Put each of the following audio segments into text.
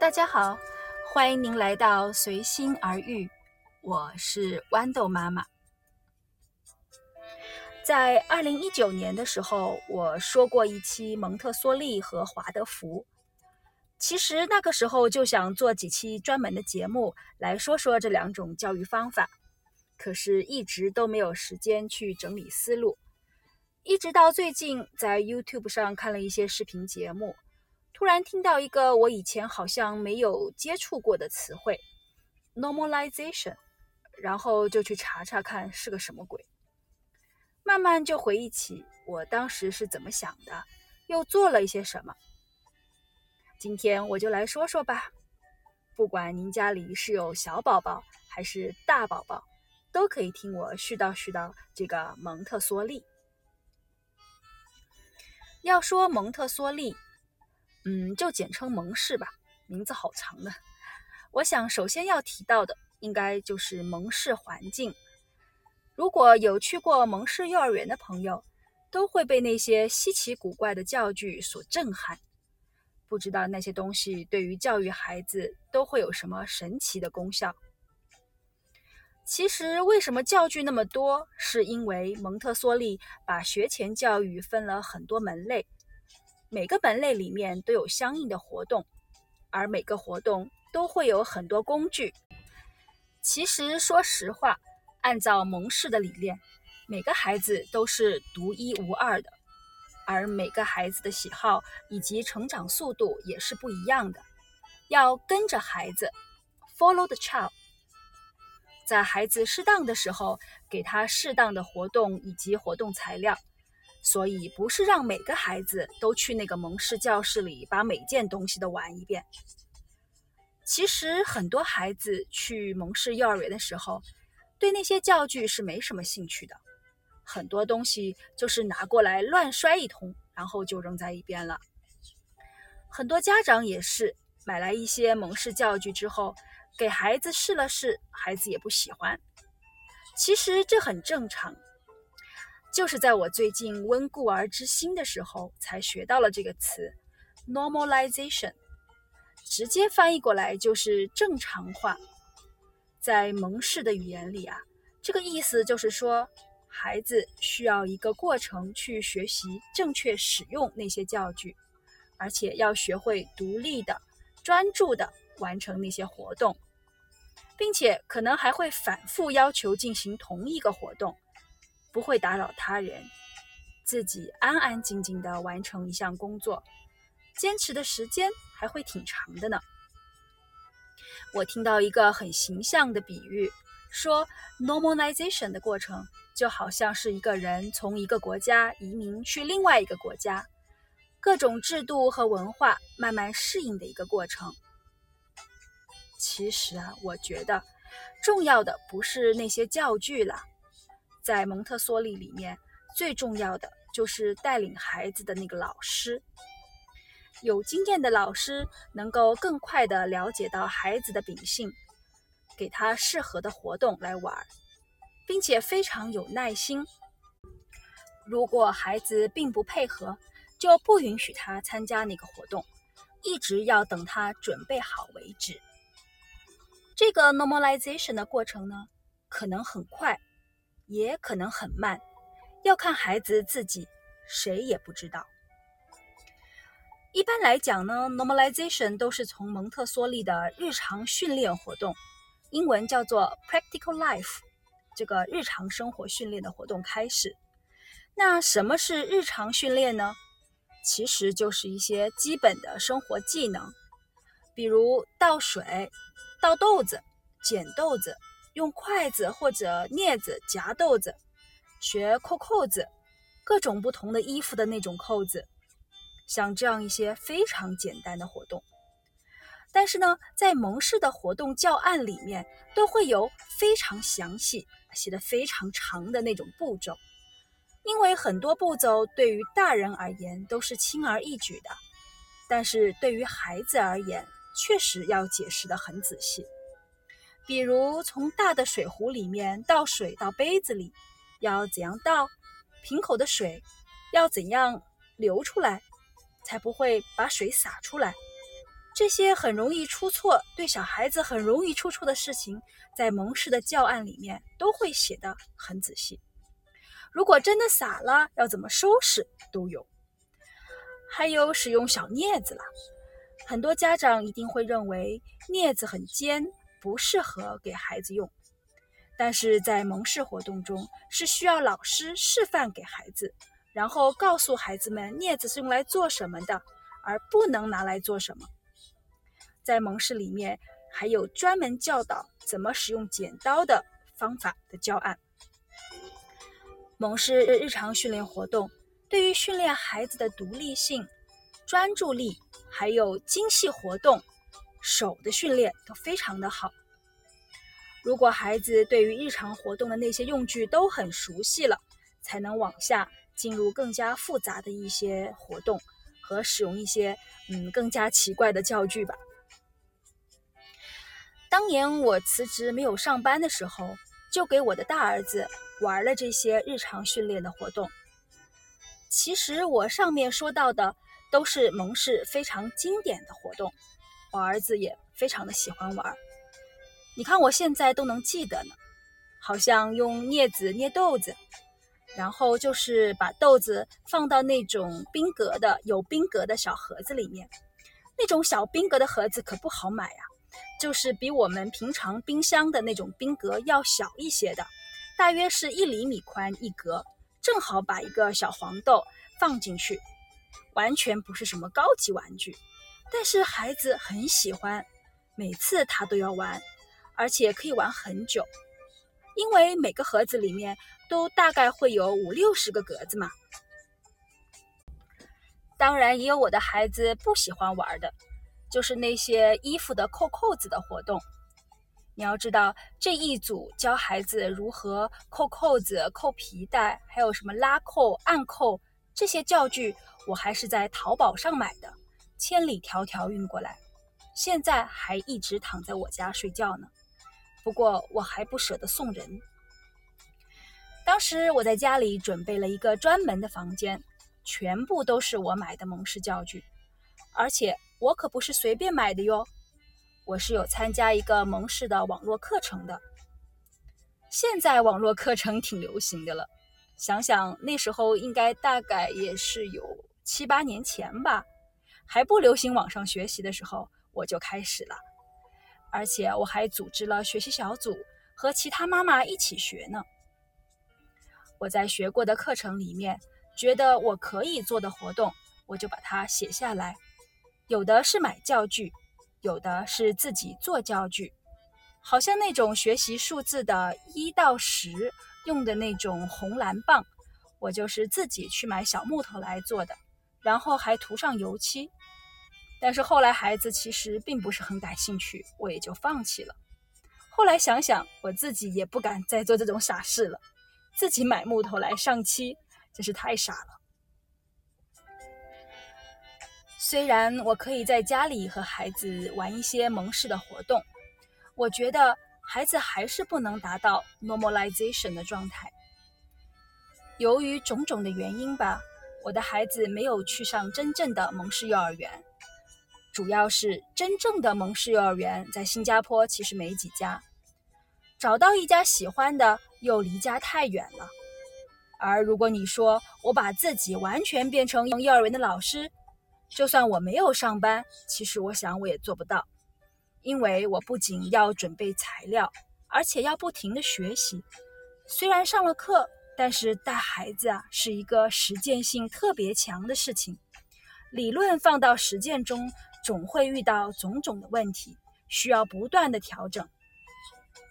大家好，欢迎您来到随心而遇，我是豌豆妈妈。在二零一九年的时候，我说过一期蒙特梭利和华德福。其实那个时候就想做几期专门的节目来说说这两种教育方法，可是一直都没有时间去整理思路。一直到最近，在 YouTube 上看了一些视频节目。突然听到一个我以前好像没有接触过的词汇，normalization，然后就去查查看是个什么鬼。慢慢就回忆起我当时是怎么想的，又做了一些什么。今天我就来说说吧。不管您家里是有小宝宝还是大宝宝，都可以听我絮叨絮叨这个蒙特梭利。要说蒙特梭利。嗯，就简称蒙氏吧，名字好长的。我想首先要提到的，应该就是蒙氏环境。如果有去过蒙氏幼儿园的朋友，都会被那些稀奇古怪的教具所震撼。不知道那些东西对于教育孩子都会有什么神奇的功效？其实，为什么教具那么多？是因为蒙特梭利把学前教育分了很多门类。每个门类里面都有相应的活动，而每个活动都会有很多工具。其实说实话，按照蒙氏的理念，每个孩子都是独一无二的，而每个孩子的喜好以及成长速度也是不一样的。要跟着孩子，follow the child，在孩子适当的时候，给他适当的活动以及活动材料。所以不是让每个孩子都去那个蒙氏教室里把每件东西都玩一遍。其实很多孩子去蒙氏幼儿园的时候，对那些教具是没什么兴趣的，很多东西就是拿过来乱摔一通，然后就扔在一边了。很多家长也是买来一些蒙氏教具之后，给孩子试了试，孩子也不喜欢。其实这很正常。就是在我最近温故而知新的时候，才学到了这个词，normalization，直接翻译过来就是正常化。在蒙氏的语言里啊，这个意思就是说，孩子需要一个过程去学习正确使用那些教具，而且要学会独立的、专注的完成那些活动，并且可能还会反复要求进行同一个活动。不会打扰他人，自己安安静静的完成一项工作，坚持的时间还会挺长的呢。我听到一个很形象的比喻，说 normalization 的过程就好像是一个人从一个国家移民去另外一个国家，各种制度和文化慢慢适应的一个过程。其实啊，我觉得重要的不是那些教具了。在蒙特梭利里面，最重要的就是带领孩子的那个老师。有经验的老师能够更快地了解到孩子的秉性，给他适合的活动来玩，并且非常有耐心。如果孩子并不配合，就不允许他参加那个活动，一直要等他准备好为止。这个 normalization 的过程呢，可能很快。也可能很慢，要看孩子自己，谁也不知道。一般来讲呢，normalization 都是从蒙特梭利的日常训练活动，英文叫做 practical life，这个日常生活训练的活动开始。那什么是日常训练呢？其实就是一些基本的生活技能，比如倒水、倒豆子、捡豆子。用筷子或者镊子夹豆子，学扣扣子，各种不同的衣服的那种扣子，像这样一些非常简单的活动。但是呢，在蒙氏的活动教案里面，都会有非常详细、写的非常长的那种步骤，因为很多步骤对于大人而言都是轻而易举的，但是对于孩子而言，确实要解释的很仔细。比如从大的水壶里面倒水到杯子里，要怎样倒？瓶口的水要怎样流出来，才不会把水洒出来？这些很容易出错、对小孩子很容易出错的事情，在蒙氏的教案里面都会写得很仔细。如果真的洒了，要怎么收拾都有。还有使用小镊子了，很多家长一定会认为镊子很尖，不适合给孩子用。但是在蒙氏活动中，是需要老师示范给孩子，然后告诉孩子们镊子是用来做什么的，而不能拿来做什么。在蒙氏里面，还有专门教导怎么使用剪刀的方法的教案。蒙氏日常训练活动。对于训练孩子的独立性、专注力，还有精细活动、手的训练都非常的好。如果孩子对于日常活动的那些用具都很熟悉了，才能往下进入更加复杂的一些活动和使用一些嗯更加奇怪的教具吧。当年我辞职没有上班的时候，就给我的大儿子玩了这些日常训练的活动。其实我上面说到的都是蒙氏非常经典的活动，我儿子也非常的喜欢玩。你看我现在都能记得呢，好像用镊子捏豆子，然后就是把豆子放到那种冰格的有冰格的小盒子里面，那种小冰格的盒子可不好买呀，就是比我们平常冰箱的那种冰格要小一些的，大约是一厘米宽一格。正好把一个小黄豆放进去，完全不是什么高级玩具，但是孩子很喜欢，每次他都要玩，而且可以玩很久，因为每个盒子里面都大概会有五六十个格子嘛。当然也有我的孩子不喜欢玩的，就是那些衣服的扣扣子的活动。你要知道，这一组教孩子如何扣扣子、扣皮带，还有什么拉扣、按扣这些教具，我还是在淘宝上买的，千里迢迢运过来，现在还一直躺在我家睡觉呢。不过我还不舍得送人。当时我在家里准备了一个专门的房间，全部都是我买的蒙氏教具，而且我可不是随便买的哟。我是有参加一个蒙氏的网络课程的。现在网络课程挺流行的了，想想那时候应该大概也是有七八年前吧，还不流行网上学习的时候，我就开始了，而且我还组织了学习小组，和其他妈妈一起学呢。我在学过的课程里面，觉得我可以做的活动，我就把它写下来，有的是买教具。有的是自己做教具，好像那种学习数字的一到十用的那种红蓝棒，我就是自己去买小木头来做的，然后还涂上油漆。但是后来孩子其实并不是很感兴趣，我也就放弃了。后来想想，我自己也不敢再做这种傻事了，自己买木头来上漆，真是太傻了。虽然我可以在家里和孩子玩一些蒙氏的活动，我觉得孩子还是不能达到 normalization 的状态。由于种种的原因吧，我的孩子没有去上真正的蒙氏幼儿园。主要是真正的蒙氏幼儿园在新加坡其实没几家，找到一家喜欢的又离家太远了。而如果你说我把自己完全变成幼儿园的老师，就算我没有上班，其实我想我也做不到，因为我不仅要准备材料，而且要不停的学习。虽然上了课，但是带孩子啊是一个实践性特别强的事情，理论放到实践中，总会遇到种种的问题，需要不断的调整。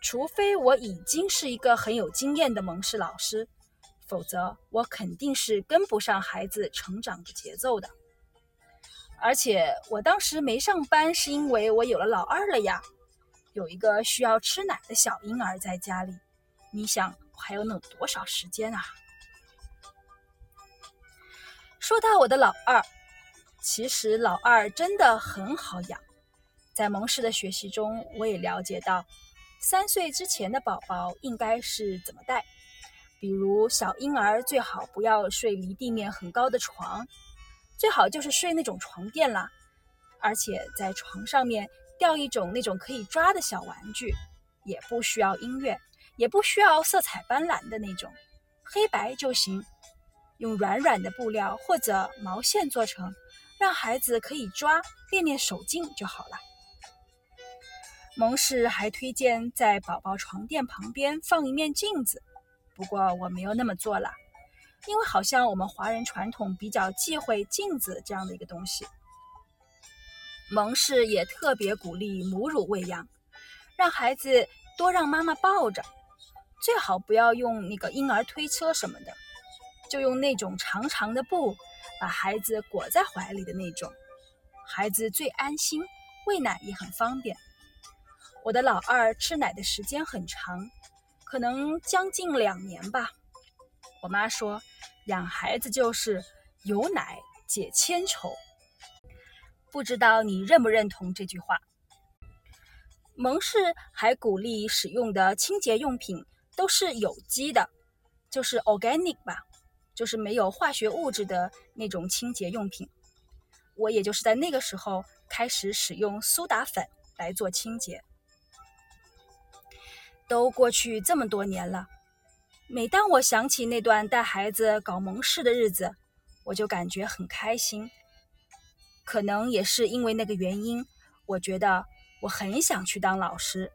除非我已经是一个很有经验的蒙氏老师，否则我肯定是跟不上孩子成长的节奏的。而且我当时没上班，是因为我有了老二了呀，有一个需要吃奶的小婴儿在家里。你想，我还有能多少时间啊？说到我的老二，其实老二真的很好养。在蒙氏的学习中，我也了解到，三岁之前的宝宝应该是怎么带，比如小婴儿最好不要睡离地面很高的床。最好就是睡那种床垫啦，而且在床上面吊一种那种可以抓的小玩具，也不需要音乐，也不需要色彩斑斓的那种，黑白就行，用软软的布料或者毛线做成，让孩子可以抓，练练手劲就好了。蒙氏还推荐在宝宝床垫旁边放一面镜子，不过我没有那么做了，因为好像我们华人传统比较忌讳镜子这样的一个东西。蒙氏也特别鼓励母乳喂养，让孩子多让妈妈抱着，最好不要用那个婴儿推车什么的，就用那种长长的布把孩子裹在怀里的那种，孩子最安心，喂奶也很方便。我的老二吃奶的时间很长，可能将近两年吧。我妈说，养孩子就是有奶解千愁。不知道你认不认同这句话？蒙氏还鼓励使用的清洁用品都是有机的，就是 organic 吧，就是没有化学物质的那种清洁用品。我也就是在那个时候开始使用苏打粉来做清洁。都过去这么多年了，每当我想起那段带孩子搞蒙氏的日子，我就感觉很开心。可能也是因为那个原因，我觉得我很想去当老师。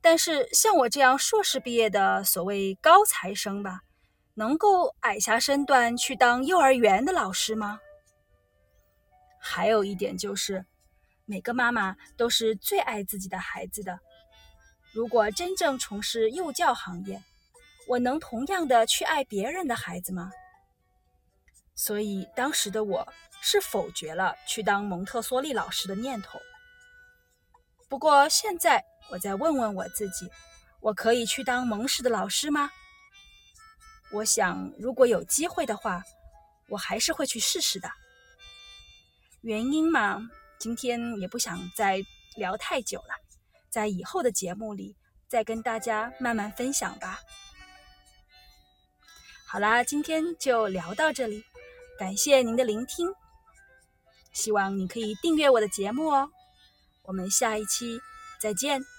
但是像我这样硕士毕业的所谓高材生吧，能够矮下身段去当幼儿园的老师吗？还有一点就是，每个妈妈都是最爱自己的孩子的。如果真正从事幼教行业，我能同样的去爱别人的孩子吗？所以当时的我是否决了去当蒙特梭利老师的念头。不过现在我再问问我自己，我可以去当蒙氏的老师吗？我想，如果有机会的话，我还是会去试试的。原因嘛，今天也不想再聊太久了。在以后的节目里，再跟大家慢慢分享吧。好啦，今天就聊到这里，感谢您的聆听，希望你可以订阅我的节目哦。我们下一期再见。